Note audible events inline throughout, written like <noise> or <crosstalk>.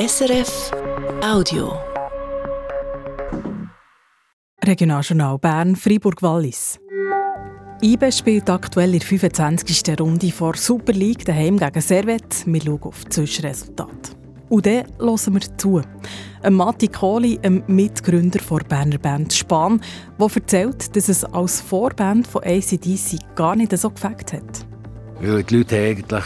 SRF Audio. Regionaljournal Bern, Fribourg-Wallis. IBE spielt aktuell in der 25. Runde vor Super League daheim gegen Servet. Wir schauen auf das Zwischenresultat. Und dann hören wir zu. Ein Matti Kohli, ein Mitgründer der Berner Band Span, der erzählt, dass es als Vorband von ACDC gar nicht so gefällt hat. Weil die Leute eigentlich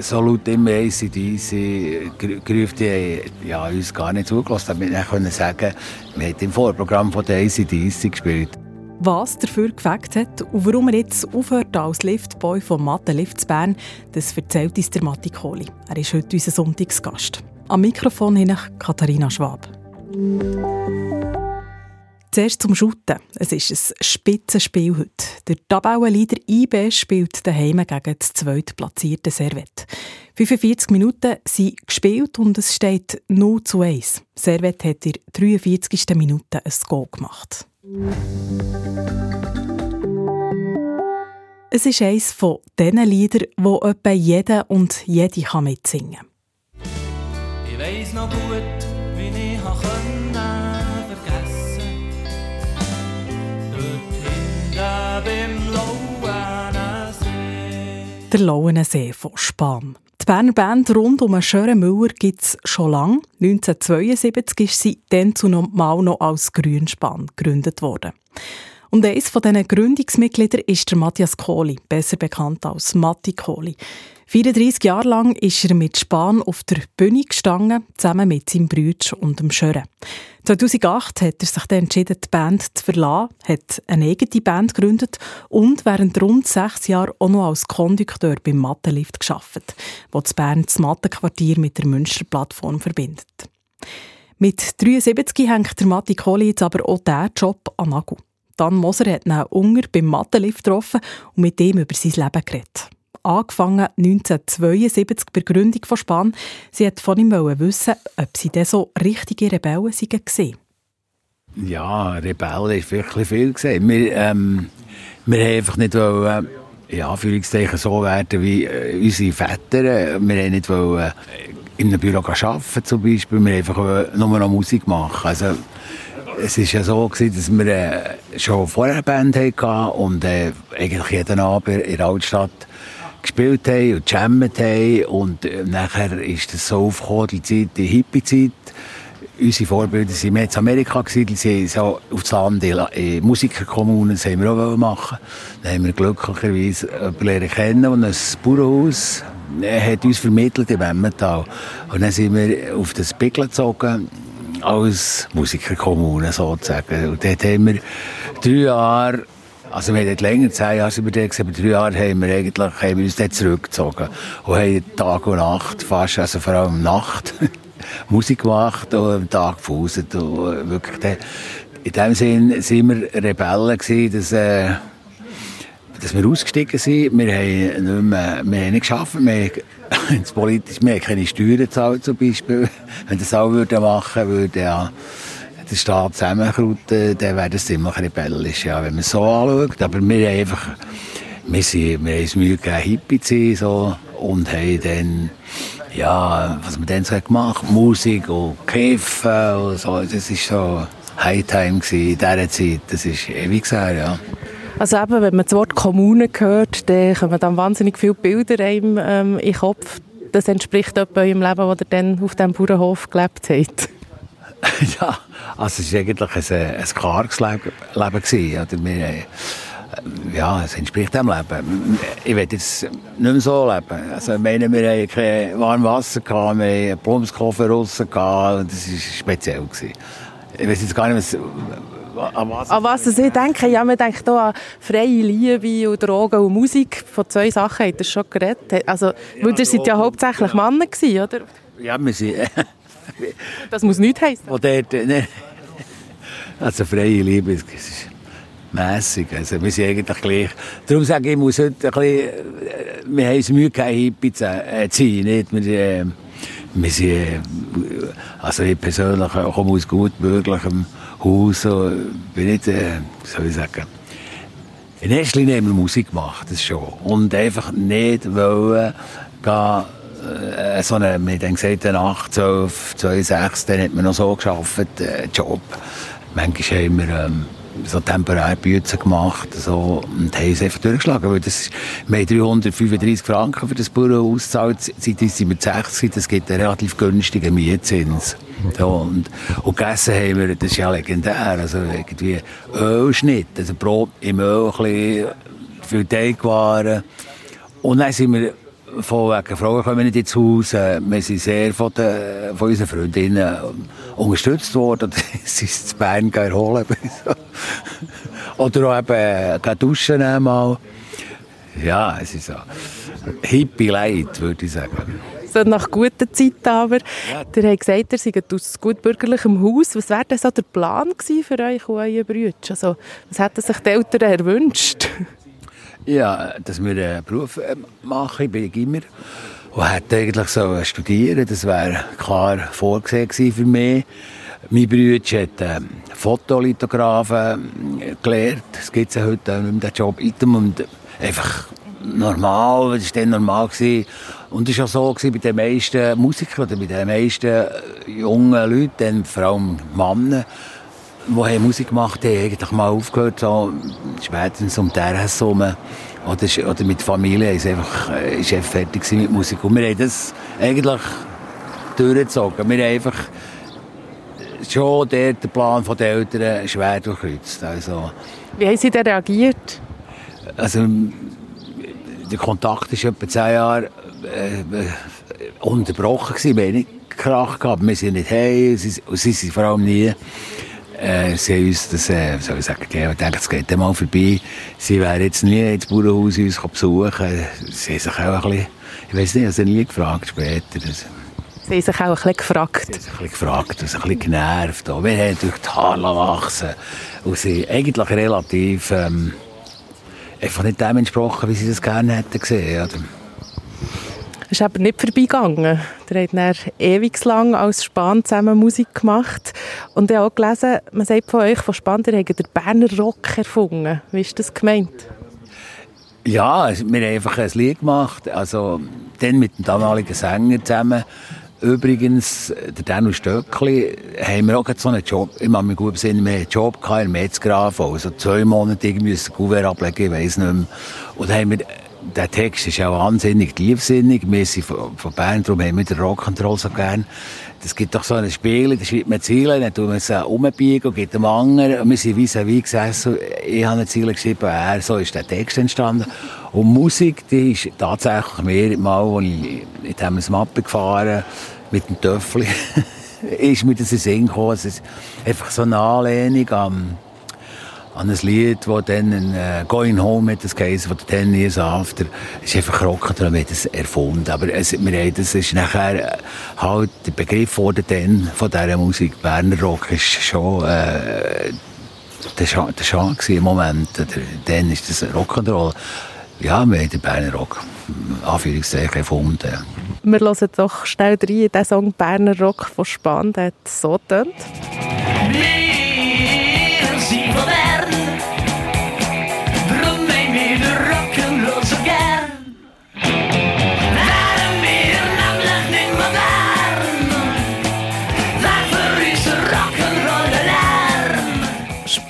so laut immer ACDC gerufen, die ja, uns gar nicht zugelassen. Damit wir können sagen, wir haben im Vorprogramm von der ACDC gespielt. Was dafür gefällt hat und warum er jetzt aufhört als Liftboy von Mathe Lifts Bern, das erzählt uns der Matti Kohli. Er ist heute unser Sonntagsgast. Am Mikrofon hin Katharina Schwab. Zuerst zum Schutten. Es ist ein Spitzenspiel heute. Der Tabellenleader IB spielt daheim gegen das zweitplatzierte Servet. 45 Minuten sind gespielt und es steht 0 zu 1. Servet hat in der 43. Minute ein Goal gemacht. Es ist eines von diesen Liedern, wo etwa jeder und jede mitsingen kann. Ich weiss noch gut, Der Lauenensee von Spam. Die Berner Band rund um Schören Müller gibt es schon lange. 1972 ist sie dann zumal noch als Grünspan gegründet worden. Und eines von diesen Gründungsmitgliedern ist der Matthias Kohli, besser bekannt als Matti Kohli. 34 Jahre lang ist er mit Span auf der Bühne gestanden, zusammen mit seinem Bruder und dem Schören. 2008 hat er sich dann entschieden, die Band zu verlassen, hat eine eigene Band gegründet und während rund sechs Jahren auch noch als Kondukteur beim Mattenlift geschafft, wo das Bern das Mattenquartier mit der Münsterplattform verbindet. Mit 73 hängt der Matti Kohli jetzt aber auch diesen Job an Nagel. Dan Moser hat ihn Unger beim Mattenlift getroffen und mit ihm über sein Leben geredet angefangen 1972 bei der Gründung von Span. Sie hat von ihm wissen, ob sie denn so richtige Rebellen waren. Ja, Rebellen ist wirklich viel gesehen. Wir, ähm, wir haben einfach nicht wollen, ja, Anführungszeichen so werden wie äh, unsere Väter. Wir haben nicht wollen, äh, in einem Büro arbeiten zum Beispiel. Wir haben einfach nur noch Musik machen. Also, es war ja so, gewesen, dass wir äh, schon vorher eine Band hatten und äh, eigentlich jeden Abend in der Altstadt gespielt haben und jammet haben. Und äh, nachher ist das so aufgekommen, die Zeit, die Hippie-Zeit. Unsere Vorbilder waren mehr in Amerika, die sind so auf das Land in Musikerkommunen, das haben wir auch machen. Dann haben wir glücklicherweise jemanden kennen und ein Bauernhaus hat uns vermittelt im Emmental. Und dann sind wir auf das Pickel gezogen, als Musikerkommune sozusagen. Und dort haben wir drei Jahre also wir haben länger, zehn Jahre sind wir da aber drei Jahre haben wir eigentlich haben wir uns dort zurückgezogen und haben Tag und Nacht fast, also vor allem Nacht, <laughs> Musik gemacht und am Tag gefuset und wirklich de, in dem Sinn sind wir Rebellen gewesen, dass, äh, dass wir ausgestiegen sind. Wir haben nicht mehr, wir haben nicht geschafft, wir haben, <laughs> politisch, wir haben keine Steuern gezahlt zum Beispiel. Wenn das auch würden machen würde, ja, der Staat zusammenkrauten, dann wäre das ziemlich rebellisch, ja, wenn man es so anschaut. Aber wir haben einfach, wir, sind, wir haben uns Mühe gegeben, Hippie zu sein, so, und haben dann, ja, was wir dann so gemacht Musik und Kiffen und so, das war so Hightime in dieser Zeit, das ist ewig gesagt, ja. Also eben, wenn man das Wort Kommune hört, dann kommen dann wahnsinnig viele Bilder einem ähm, in den Kopf. Das entspricht etwa eurem Leben, das ihr dann auf diesem Bauernhof gelebt habt. <laughs> ja, also es war eigentlich ein, ein klares Leben. Oder wir, äh, ja, es entspricht dem Leben. Ich will jetzt nicht mehr so leben. Also, ich meine, wir hatten kein warmes Wasser, wir hatten einen Plumpskoffer draussen, und das war speziell. Gewesen. Ich weiß jetzt gar nicht, was, an was, an was ich denke. Ja, man denkt hier an freie Liebe und Drogen und Musik. Von zwei Sachen hat er schon geredet. Also, ja, weil ihr seid ja hauptsächlich Männer gewesen, oder? Ja, wir sind... <laughs> das muss nichts heißen. dort, ne, also freie Liebe ist mässig. Also wir sind eigentlich gleich. Darum sage ich, ich muss heute ein bisschen, äh, wir haben es Mühe, keine Hippie zu äh, ziehen. Nicht? Wir, äh, wir sind, äh, also ich persönlich komme aus gut bürgerlichem Haus. Und bin nicht, äh, soll ich sagen, in erster Linie haben Musik gemacht, das schon. Und einfach nicht wollen, gehen, äh, so eine, wir haben gesagt, eine 8, 12, 2, 6, dann hat man noch so geschafft, äh, Job. Manchmal haben wir ähm, so temporär Bücher gemacht so, und haben es einfach durchgeschlagen. Weil das, wir haben 335 Franken für das Büro ausgezahlt, seit sind wir 60, das gibt einen relativ günstigen Mietzins. So, und, und gegessen haben wir, das ist ja legendär, also irgendwie Ölschnitt, also Brot im Öl, ein bisschen viel Teigwaren. Und dann sind wir von wegen Frauen kommen nicht ins Haus. Äh, wir sind sehr von, den, von unseren Freundinnen unterstützt worden. sie sind zu Bern erholen. <laughs> Oder auch eben äh, duschen einmal. Ja, es ist so. Hippie Leid, würde ich sagen. So nach guter Zeit aber. Ja. Ihr habt gesagt, ihr seid aus gutbürgerlichem Haus. Was wäre denn so der Plan für euch und eure Brüder? Also, was hätten sich die Eltern erwünscht? Ja, dass wir einen Beruf äh, machen. Ich bin Gimmer und hätte eigentlich so studieren. Das wäre klar vorgesehen für mich. Mein Bruder hat ähm, Fotolithografen äh, gelernt. Das gibt es ja heute nicht mehr, Job. Und einfach normal, das war dann normal. Und es war auch so bei den meisten Musikern oder bei den meisten äh, jungen Leuten, vor allem Männer, die Musik gemacht haben, eigentlich mal aufgehört, so, spätestens um die RS. Oder, oder mit Familie ist einfach, äh, ist einfach fertig mit Musik. Und wir haben das eigentlich durchgezogen. Wir haben einfach schon der, Plan der Eltern schwer durchkreuzt. Also, Wie haben Sie denn reagiert? Also, der Kontakt war etwa zehn Jahre äh, unterbrochen. Gewesen. Wir haben nicht Krach gehabt. Wir sind nicht heim. Sie, sie sind vor allem nie. Äh, sie haben uns das, äh, soll ich sagen, ja, ich denke, es geht mal vorbei. Sie wären jetzt nie ins Bauernhaus uns besuchen. Sie haben sich auch ein bisschen, ich weiß nicht, also nie gefragt später. Also, Sie haben sich auch ein bisschen gefragt. Sie haben sich ein bisschen gefragt, also ein bisschen genervt. Auch. Wir haben durch die Haare wachsen. Und sie eigentlich relativ, ähm, einfach nicht dem entsprochen, wie sie das gerne hätten gesehen. Oder? Ist aber nicht vorbeigegangen. Der hat dann ewig lang als Span zusammen Musik gemacht. Und ich habe auch gelesen, man sagt von euch, von Span, ihr habt den Berner Rock erfunden. Wie ist das gemeint? Ja, wir haben einfach ein Lied gemacht. Also, dann mit dem damaligen Sänger zusammen. Übrigens, der Daniel Stöckli, haben wir auch so einen Job, ich mache mich gut besinnen, wir einen Job gehabt in Metzgraf, also zwei Monate irgendwie ein Kuvert ablegen, ich weiss nicht mehr. Und dann haben wir der Text ist auch wahnsinnig tiefsinnig. Wir sind von, von Bern, darum haben wir den Rock'n'Roll so gern. Es gibt doch so ein Spiel, da schreibt man Ziele, dann tun wir es umbiegen und gibt dem anderen. Wir sind vis-à-vis gesessen. Ich habe ein Ziel geschrieben, er, so ist der Text entstanden. Und Musik, die ist tatsächlich mehr mal, als ich mit dem Mappe gefahren mit dem Töffel, <laughs> ist mir das in Sinn gekommen. Es ist einfach so eine Anlehnung am an ein Lied, das dann ein äh, «Going Home» hat das geheißen, von «Ten Years After». Es ist einfach Rock, wir haben das erfunden. Aber es, wir haben, das ist nachher äh, halt der Begriff wurde dann von dieser Musik. Berner Rock ist schon äh, der Scham im Moment. Dann ist das Rock'n'Roll. Ja, wir haben den Berner Rock, Anführungszeichen, erfunden. Wir hören doch schnell rein, der Song «Berner Rock» von der hat so tönt.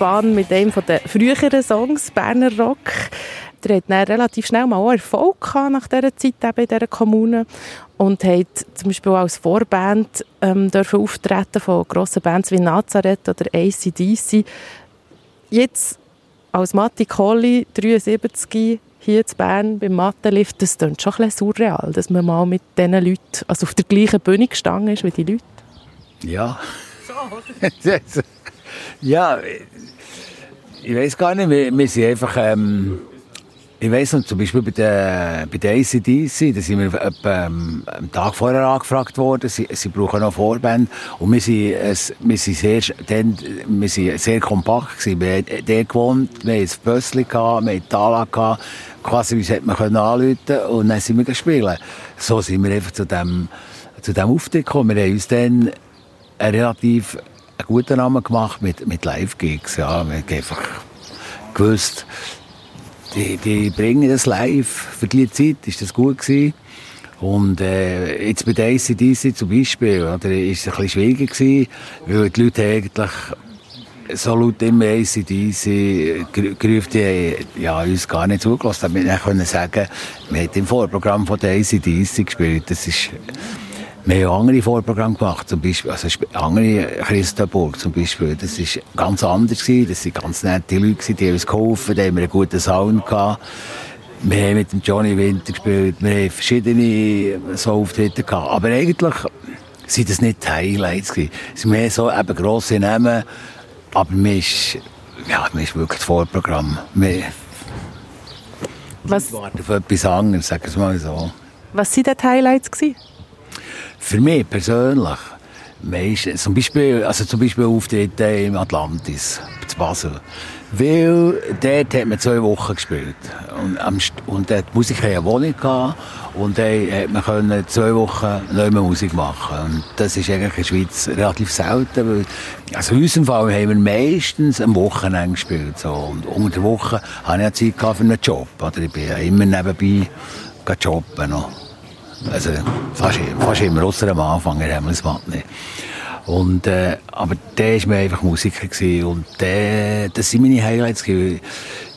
Bahn mit einem der früheren Songs, Berner Rock. Der hat dann relativ schnell mal auch Erfolg gehabt nach dieser Zeit eben in dieser Kommune und hat zum Beispiel als Vorband ähm, dürfen auftreten von grossen Bands wie Nazareth oder ACDC. Jetzt als Matti Colli, 73, hier in Bern beim Mattenlift, das klingt schon ein bisschen surreal, dass man mal mit diesen Leuten also auf der gleichen Bühne gestanden ist wie die Leute. Ja. So, <laughs> ja, ich weiß gar nicht, wir, wir sind einfach, ähm, ich weiß noch, zum Beispiel bei der, bei der ACDC, da sind wir etwa, ähm, am Tag vorher angefragt worden, sie, sie brauchen noch Vorband und wir sind, es, wir sind sehr, dann, wir sind sehr kompakt gewesen. Wir haben dort gewohnt, wir hatten ein Bössli wir hatten Tala gehabt, quasi wie hätte man können anrufen und dann sind wir gespielt. So sind wir einfach zu dem, zu dem Auftritt gekommen. Wir haben uns dann relativ guten Namen gemacht mit, mit Live-Gigs. Ja, wir haben einfach gewusst, die, die bringen das live. Für die Zeit ist das gut gewesen. Und äh, jetzt bei der ACDC zum Beispiel, oder, ist es ein bisschen schwieriger gewesen, weil die Leute eigentlich so laut immer ACDC gerufen, die ja, uns gar nicht zugelassen. Wir können sagen, wir haben im Vorprogramm von der ACDC gespielt. Das ist, wir haben andere Vorprogramme gemacht, zum Beispiel, also andere Christenburg zum Beispiel. Das ist ganz anders gewesen. Das sind ganz nette Leute die uns geholfen, die haben einen guten Sound gehabt. Wir haben mit dem Johnny Winter gespielt, wir haben verschiedene so Auftritte gehabt. Aber eigentlich sind das nicht die Highlights gewesen. Es sind mehr so eben grosse Namen, aber mir ist, ja, mir ist wirklich das Vorprogramm. Wir Was, warten auf etwas anderes, sagen wir mal so. was waren die Highlights? Gewesen? Für mich persönlich, meistens, zum Beispiel, also zum Beispiel Auftritte im Atlantis, zu Basel. Weil dort hat man zwei Wochen gespielt. Und, am und dort hatten eine Wohnung gehabt, und dann hat man zwei Wochen neue Musik machen. Und das ist eigentlich in der Schweiz relativ selten, weil, also in unserem Fall haben wir meistens am Wochenende gespielt, so. Und unter der Woche hatte ich ja Zeit für einen Job, oder? Ich bin immer nebenbei jobben noch. Also fast, fast immer, außer am Anfang, in Hemmelsmatt nicht. Und, äh, aber der war mir einfach Musiker gewesen. und der, das sind meine Highlights gewesen.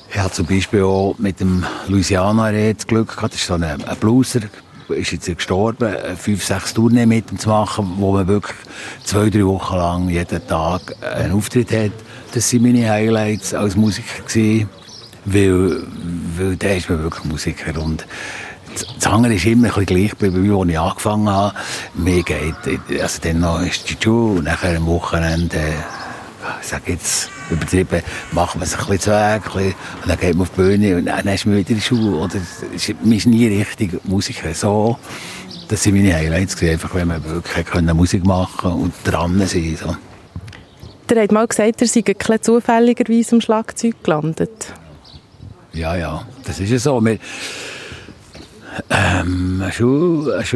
Ich hatte zum Beispiel auch mit dem Louisiana das Glück gehabt, das ist so ein, ein Blueser, ist jetzt gestorben, äh, fünf, sechs Tourneen mit ihm zu machen, wo man wirklich zwei, drei Wochen lang jeden Tag einen Auftritt hat. Das sind meine Highlights als Musiker gewesen, weil, weil der ist mir wirklich Musiker und das andere ist immer ein bisschen gleich wie als ich angefangen habe. Mir geht, also dann noch ist die Schule und nachher am Wochenende, äh, ich sage jetzt übertrieben, macht man sich ein bisschen zu Weg, und dann geht man auf die Bühne und dann ist man wieder in die Schule. Oder, es ist- man ist nie richtig Musiker. So, das sind meine Highlights einfach, wenn man wirklich können Musik machen und dran sein. So. Der hat mal gesagt, er sei ein bisschen zufälligerweise am Schlagzeug gelandet. Ja, ja, das ist ja so. Wir, ähm,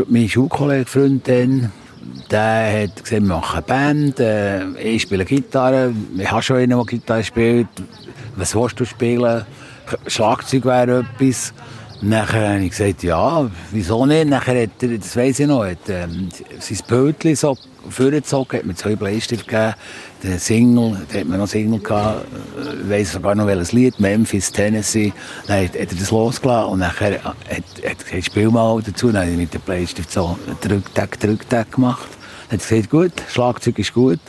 mein Schulkollege, Freund, dann, der hat gesagt, wir machen eine Band, äh, ich spiele Gitarre, ich habe schon einen, der Gitarre spielt. Was willst du spielen? Schlagzeug wäre etwas. Nachher habe ich gesagt, ja, wieso nicht? Nachher hat er, das weiss ich noch, hat, ähm, sein Bötchen so vorgezogen, hat mir zwei Bleistift gegeben, den Single, da hat man noch Single gehabt, ich weiss sogar noch welches Lied, Memphis, Tennessee, dann hat, hat er das losgelassen und nachher hat, hat er gesagt, spiel mal dazu, dann habe ich mit dem Bleistift so Drücktag, Drücktag gemacht. Dann hat er gesagt, gut, Schlagzeug ist gut.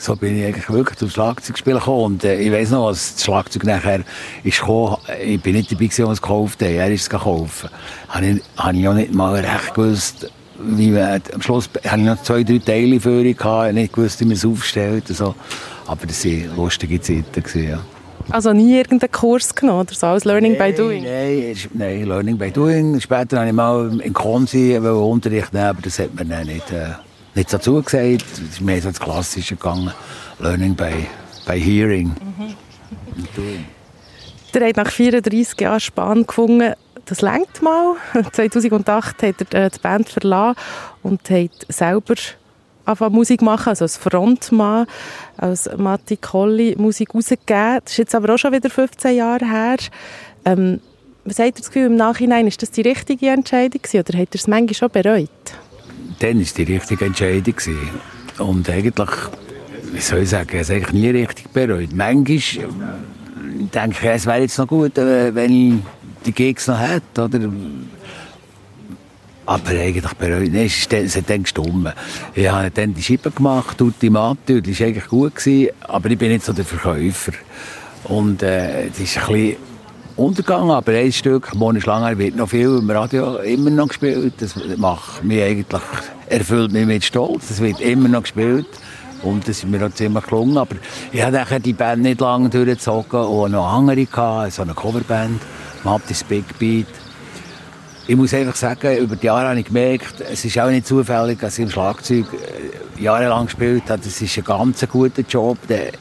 So bin ich eigentlich wirklich zum Schlagzeugspielen gekommen. Und äh, ich weiss noch, als das Schlagzeug nachher ist gekommen, ich bin nicht dabei gewesen, als es gekauft hat. Er ist es gekauft. Habe ich, habe ich auch nicht mal recht gewusst, wie man, am Schluss hatte ich noch zwei, drei Teile für ihn gehabt. Ich habe nicht gewusst, wie man es aufstellt und so. Aber das waren lustige Zeiten gewesen, ja. Also nie irgendeinen Kurs genommen oder so, als Learning by Doing? Nein, nein, Learning by Doing. Später habe ich mal in Konsi Unterricht nehmen, aber das hat mir dann nicht, äh, nicht so zugesagt. Es ist mehr so das Klassische gegangen. Learning by, by Hearing. Doing. Der hat nach 34 Jahren Span gefunden, das längt mal. <laughs> 2008 hat er äh, die Band verlassen und hat selber angefangen Musik machen, also als Frontmann, als Matti Colli Musik rausgegeben. Das ist jetzt aber auch schon wieder 15 Jahre her. Ähm, was habt ihr das Gefühl im Nachhinein, ist das die richtige Entscheidung gewesen, oder habt ihr es manchmal schon bereut? Dann war die richtige Entscheidung. gewesen. Und eigentlich, wie soll ich sagen, es eigentlich nie richtig bereut. Manchmal denke ich, es wäre jetzt noch gut, äh, wenn ich die Gigs noch hätte. Oder? Aber eigentlich bereut nicht. Es hat dann gestummen. Ich habe dann die Scheibe gemacht, Ultimate, und die war eigentlich gut. Gewesen, aber ich bin nicht so der Verkäufer. Und äh, das ist ein bisschen untergegangen, aber ein Stück, Moni Schlanger, wird noch viel im Radio immer noch gespielt. Das macht mich eigentlich, erfüllt mich mit Stolz. Das wird immer noch gespielt. Und das ist mir auch ziemlich gelungen. Aber ich habe nachher die Band nicht lange durchgezogen und noch andere gehabt, so eine Coverband, Mattis Big Beat. Ich muss einfach sagen, über die Jahre habe ich gemerkt, es ist auch nicht zufällig, dass ich im Schlagzeug äh, jahrelang gespielt habe. Das ist ein ganz guter Job. Der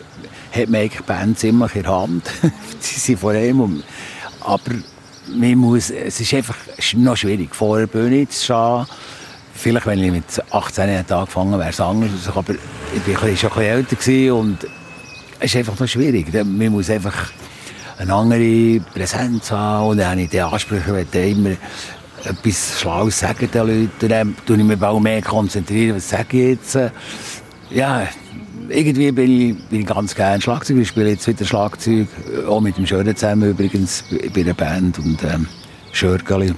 hat man eigentlich Band ziemlich in der Hand. <laughs> Sie sind vor allem. um- Aber man muss, es ist einfach noch schwierig, vor der Bühne zu stehen. Vielleicht, wenn ich mit 18 Jahren angefangen wäre es anders. Aber ich war schon ein bisschen älter und es ist einfach noch schwierig. Man muss einfach eine andere Präsenz haben und dann habe ich die Ansprüche, ich wollte immer etwas Schlaues sagen den Leuten. Dann tue ich mich auch mehr konzentrieren, was sage ich jetzt. Ja, irgendwie bin ich, bin ich ganz gerne Schlagzeug. Ich spiele jetzt wieder Schlagzeug, auch mit dem Schören zusammen übrigens, bei der Band und ähm, Schörgeli.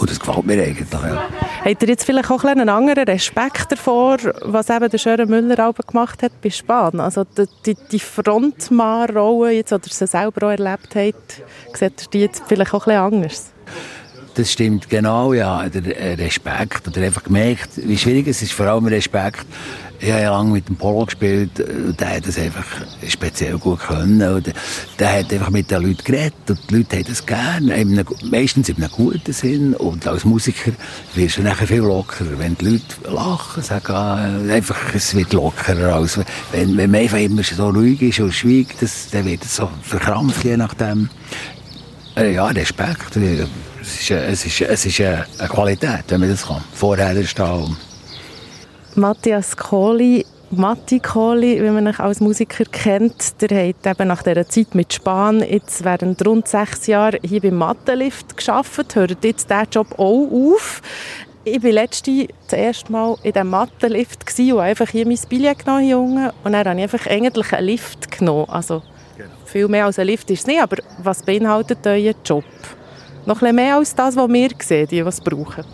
Und das gefällt mir eigentlich. Ja. Habt ihr jetzt vielleicht auch einen anderen Respekt davor, was eben der Schöre Müller auch gemacht hat bei Span? Also die, die Frontmann-Rolle, jetzt, oder sie selber auch erlebt hat, seht ihr die jetzt vielleicht auch ein anders? Das stimmt genau, ja. Der Respekt. Oder einfach gemerkt, wie schwierig es ist, vor allem Respekt ich habe lange mit dem Polo gespielt und der hat das einfach speziell gut können. Und der hat einfach mit den Leuten geredet und die Leute haben das gerne. Meistens in einem guten Sinn. Und als Musiker wirst du nachher viel lockerer. Wenn die Leute lachen, sagen, äh, einfach, es wird lockerer. Als wenn, wenn man einfach immer so ruhig ist und schweigt, das, dann wird es so verkrampft, je nachdem. Äh, ja, Respekt. Es ist, es ist, es ist eine Qualität, wenn man das kann. Vorher stehen. Matthias Kohli, Matti Kohli, wie man ihn als Musiker kennt, der hat eben nach dieser Zeit mit Span jetzt während rund sechs Jahren hier beim Mattenlift gearbeitet. Hört jetzt diesen Job auch auf? Ich war letzte das erste Mal in diesem Mattenlift und einfach hier mein Billett genommen, Junge. Und dann habe ich einfach eigentlich einen Lift genommen. Also, genau. viel mehr als ein Lift ist es nicht, aber was beinhaltet euer Job? Noch ein bisschen mehr als das, was wir sehen, die, es brauchen.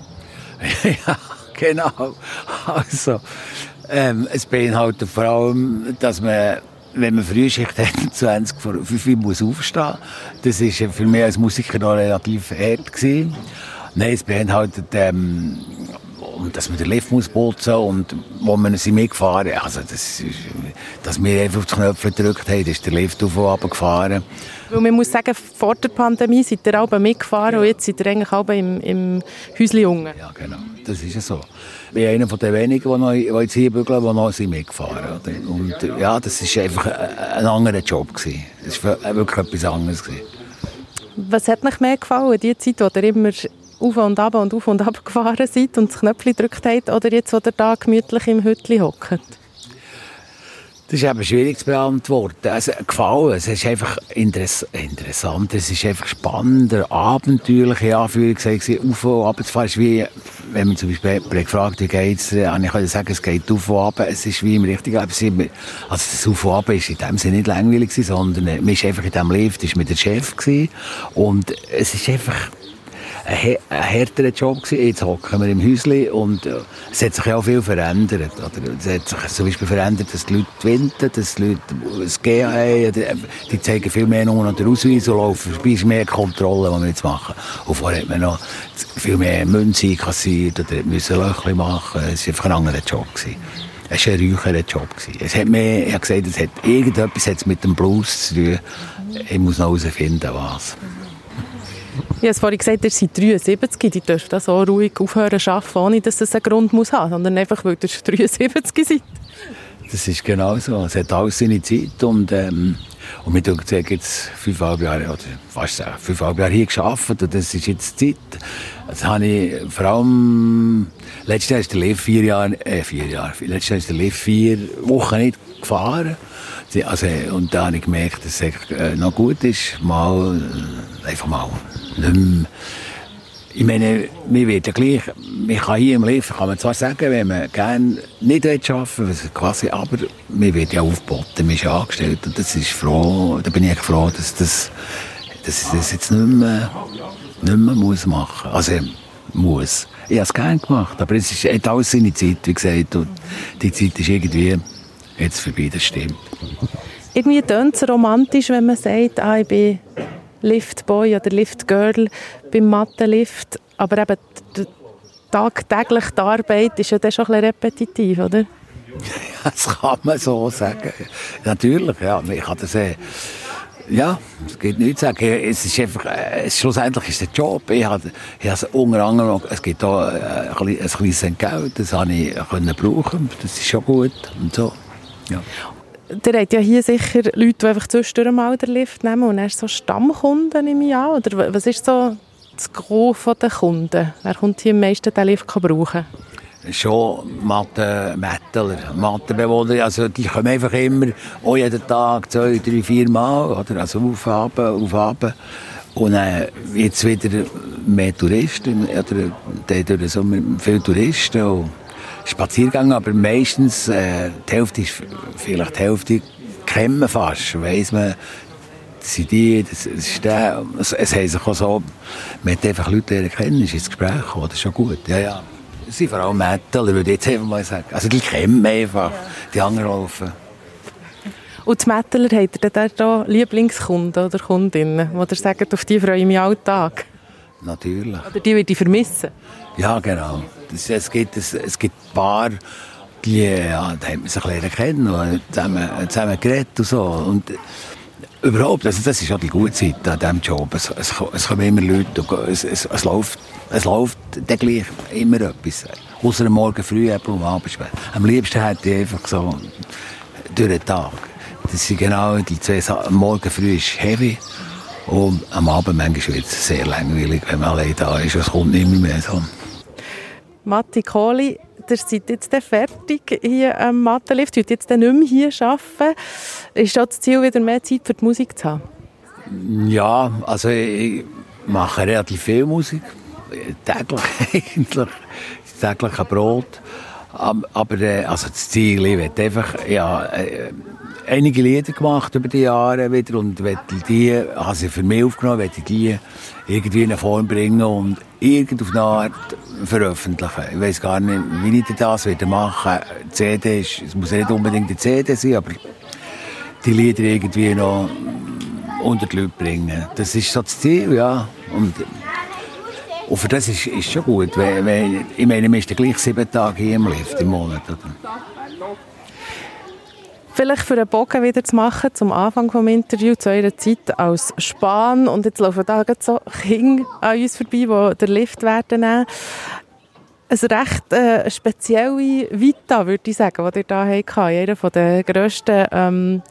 <laughs> <laughs> ja. Genau. Also, ähm, es beinhaltet vor allem, dass man wenn man Frühschicht hat, <laughs> 20 vor 5 Uhr muss aufstehen. Das war für mich als Musiker noch relativ hart gewesen. Nein, es beinhaltet, ähm, dass man den Lift muss putzen und wo man sie mitgefahren also das ist, dass wir einfach auf die Knöpfe gedrückt haben, ist der Lift auf und runter gefahren. Weil man muss sagen, vor der Pandemie seid ihr alle mitgefahren ja. und jetzt seid ihr eigentlich alle im, im Häuschen Jungen. Ja, genau. Das ist ja so. Ich bin einer der wenigen, die, noch, die jetzt hier bügeln, die noch sind mitgefahren sind. Und ja, das war einfach ein anderer Job. Gewesen. Das war wirklich etwas anderes. Gewesen. Was hat euch mehr gefallen, die Zeit, wo ihr immer auf und ab und auf und ab <laughs> gefahren seid und das Knöpfchen gedrückt habt, oder jetzt, wo ihr da gemütlich im Hütchen hockt? Das ist eben schwierig zu beantworten. Also, gefallen. Es ist einfach interess interessant. Es ist einfach spannender, abenteuerliche Anführungszeichen. Auf und ab zu fahren ist wie, wenn man zum Beispiel gefragt wie geht's, kann ich sagen, es geht auf und ab. Es ist wie im richtigen Leben. Also, das Auf und Ab ist in dem Sinne nicht langweilig gewesen, sondern man ist einfach in diesem Lift, ist mit der Chef gewesen. Und es ist einfach, ein, ein härterer Job gewesen. Jetzt hocken wir im Häuschen und äh, es hat sich auch viel verändert. Oder? Es hat sich zum Beispiel verändert, dass die Leute winten, dass die Leute das GA haben, die zeigen viel mehr nur noch den Ausweis und laufen vorbei, ist mehr Kontrolle, die wir jetzt machen. Und vorher hat man noch viel mehr Münze kassiert oder müssen Löchchen machen. Es war einfach ein anderer Job. Gewesen. Es war ein räucherer Job. Es hat mehr, ich habe gesagt, es hat irgendetwas mit dem Blues zu tun. Ich muss noch herausfinden, was. Ich habe vorhin gesagt, ihr seid 73, die dürfen das so ruhig aufhören zu arbeiten, ohne dass es einen Grund muss haben, sondern einfach, weil ihr 73 seid. Das ist genau so. Es hat alles seine Zeit und, ähm, und mit uns jetzt fünfeinhalb Jahre, oder fast fünfeinhalb Jahre hier gearbeitet und das ist jetzt Zeit. Das habe ich vor allem, letztes Jahr ist der Liv vier Jahre, äh, vier Jahre, letztes Jahr ist der Liv vier Wochen nicht gefahren. Also, und da habe ich gemerkt, dass es äh, noch gut ist, mal, äh, einfach mal nicht mehr ich meine, wir wird ja gleich, man kann hier im Leben, kann man zwar sagen, wenn man gerne nicht arbeiten will, quasi, aber man wird ja aufgeboten, ist ja angestellt und das ist froh, da bin ich froh, dass, das, dass ich das jetzt nicht mehr, nicht mehr muss machen. Also, muss. Ich habe es gerne gemacht, aber es ist, hat alles seine Zeit, wie gesagt, und die Zeit ist irgendwie jetzt vorbei, das stimmt. Irgendwie tönt es romantisch, wenn man sagt, ah, ich bin Liftboy oder Liftgirl beim Mattenlift. Aber eben die, tagtäglich die Arbeit ist ja dann schon ein repetitiv, oder? Ja, <laughs> das kann man so sagen. Natürlich, ja. Ich kann das äh, ja, es geht nicht zu sagen. Es ist einfach, äh, schlussendlich ist der Job. Ich habe, ich habe unter anderem, es gibt da äh, ein, ein kleines Geld, das habe ich können brauchen. Das ist schon gut und so. Ja. Ihr habt ja hier sicher Leute, die einfach zwischendurch mal den Lift nehmen und dann so Stammkunden ich an. Oder was ist so das Gros der Kunden? Wer kommt hier am meisten den Lift brauchen? Schon Mattenmättler, Mattenbewohner, also die kommen einfach immer, auch jeden Tag, zwei, drei, vier Mal, oder? also auf, ab. Und äh, jetzt wieder mehr Touristen, oder durch Sommer viele Touristen und Spaziergänge, aber meistens äh, die Hälfte ist, vielleicht die Hälfte kennen wir fast, weiss man, das sind die, das, ist der, es, es haben auch so, man hat einfach Leute kennen, ist ins Gespräch gekommen, das ist schon gut, ja, ja. Das sind vor allem Metaler, würde ich jetzt einfach mal sagen. Also die kennen einfach, ja. die anderen laufen. Und die Metaler, habt ihr auch Lieblingskunden oder Kundinnen, die sagen, auf die freue ich mich Alltag? Natürlich. Oder die würde ich vermissen? Ja, genau. Das, es, gibt, es, es gibt ein paar, die, ja, die haben sich lernen kennen und zusammen, zusammen geredet und so. Und überhaupt, also das ist auch die gute Zeit an diesem Job. Es, es, es kommen immer Leute, es, es, es läuft, es läuft dann gleich immer etwas. Außer am Morgen früh und am Abend spät. Am liebsten hätte ich einfach so durch den Tag. Das sind genau die zwei Sachen. Am Morgen früh ist heavy und am Abend manchmal wird es sehr langweilig, wenn man allein da ist. Es kommt nicht mehr so. Matti Kohli, ihr seid jetzt fertig hier am Mattenlift, ihr jetzt nicht mehr hier arbeiten. Ist das Ziel, wieder mehr Zeit für die Musik zu haben? Ja, also ich mache relativ viel Musik. Täglich <laughs> eigentlich. Täglich ein Brot. Aber äh, also das Ziel, ich will einfach, ja, äh, einige Lieder gemacht über die Jahre wieder und die, habe sie für mich aufgenommen, werde die irgendwie in eine Form bringen und irgendeine Art veröffentlichen. Ich weiß gar nicht, wie ich das wieder machen Die CD ist, es muss nicht unbedingt eine CD sein, aber die Lieder irgendwie noch unter die Leute bringen. Das ist so das Ziel, ja. Und, und für das ist, ist schon gut. Weil, weil, ich meine, man ist gleich sieben Tage hier im Lift im Monat. Oder? Vielleicht für einen Bogen wieder zu machen, zum Anfang des Interviews, zu eurer Zeit als Spahn. Und jetzt laufen da so Kinder an uns vorbei, die den Lift werden nehmen. Eine recht äh, spezielle Vita, würde ich sagen, die ihr hier hattet. Einer der grössten ähm,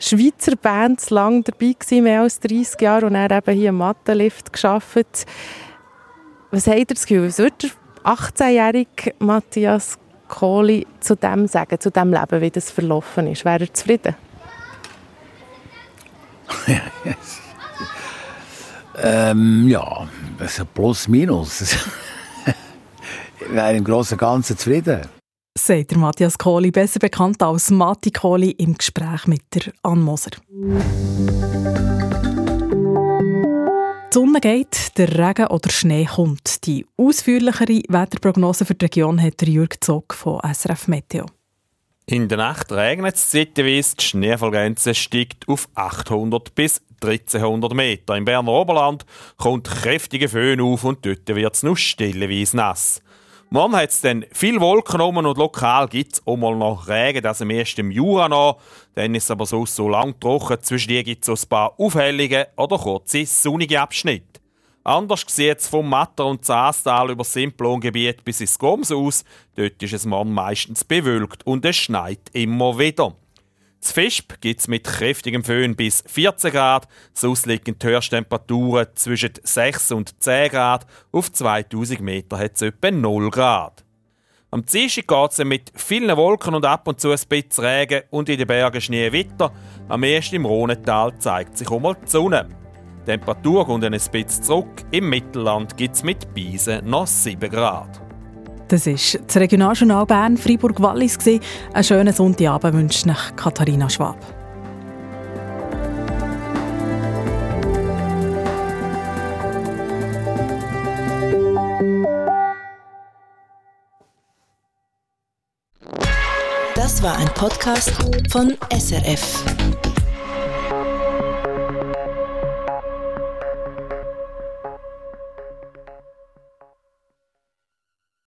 Schweizer Bands, lang dabei gewesen, mehr als 30 Jahre, und er eben hier im Mattenlift gearbeitet. Was habt ihr das Gefühl, was würde der 18-jährige Matthias Kohli zu dem sagen, zu dem Leben, wie das verlaufen ist? Wäre er zufrieden? <laughs> ähm, ja, also plus minus. ich <laughs> wäre im Großen und Ganzen zufrieden. Sagt der Matthias Kohli, besser bekannt als Matti Kohli, im Gespräch mit der Ann Moser. Die Sonne geht, der Regen oder Schnee kommt. Die ausführlichere Wetterprognose für die Region hat Jürg Zog von SRF Meteo. In der Nacht regnet es zeitweise, die Schneefallgrenze steigt auf 800 bis 1300 Meter. Im Berner Oberland kommt kräftige Föhn auf und dort wird es noch stellenweise nass. Morgen hat es dann viel Wolken oben und lokal gibt es auch mal noch Regen, das am erst im Jura noch. Dann ist es aber sonst so lang trocken. Zwischen die gibt es ein paar Aufhellungen oder kurze sonnige Abschnitte. Anders sieht es vom Matter und Zaastal über das Simplongebiet bis ins Goms aus. Dort ist es morgen meistens bewölkt und es schneit immer wieder. Das Fischb gibt es mit kräftigem Föhn bis 14 Grad, sonst liegen die Höchsttemperaturen zwischen 6 und 10 Grad, auf 2000 Meter hat es etwa 0 Grad. Am Dienstag geht es mit vielen Wolken und ab und zu ein bisschen Regen und in den Bergen Schnee weiter. Am ersten im Rhonental zeigt sich auch mal die Sonne. Die Temperatur kommt ein bisschen zurück. Im Mittelland gibt es mit Beisen noch 7 Grad. Das war das Regionaljournal Bern Freiburg-Wallis. Einen schönen Sonntagabend wünscht nach Katharina Schwab. Das war ein Podcast von SRF.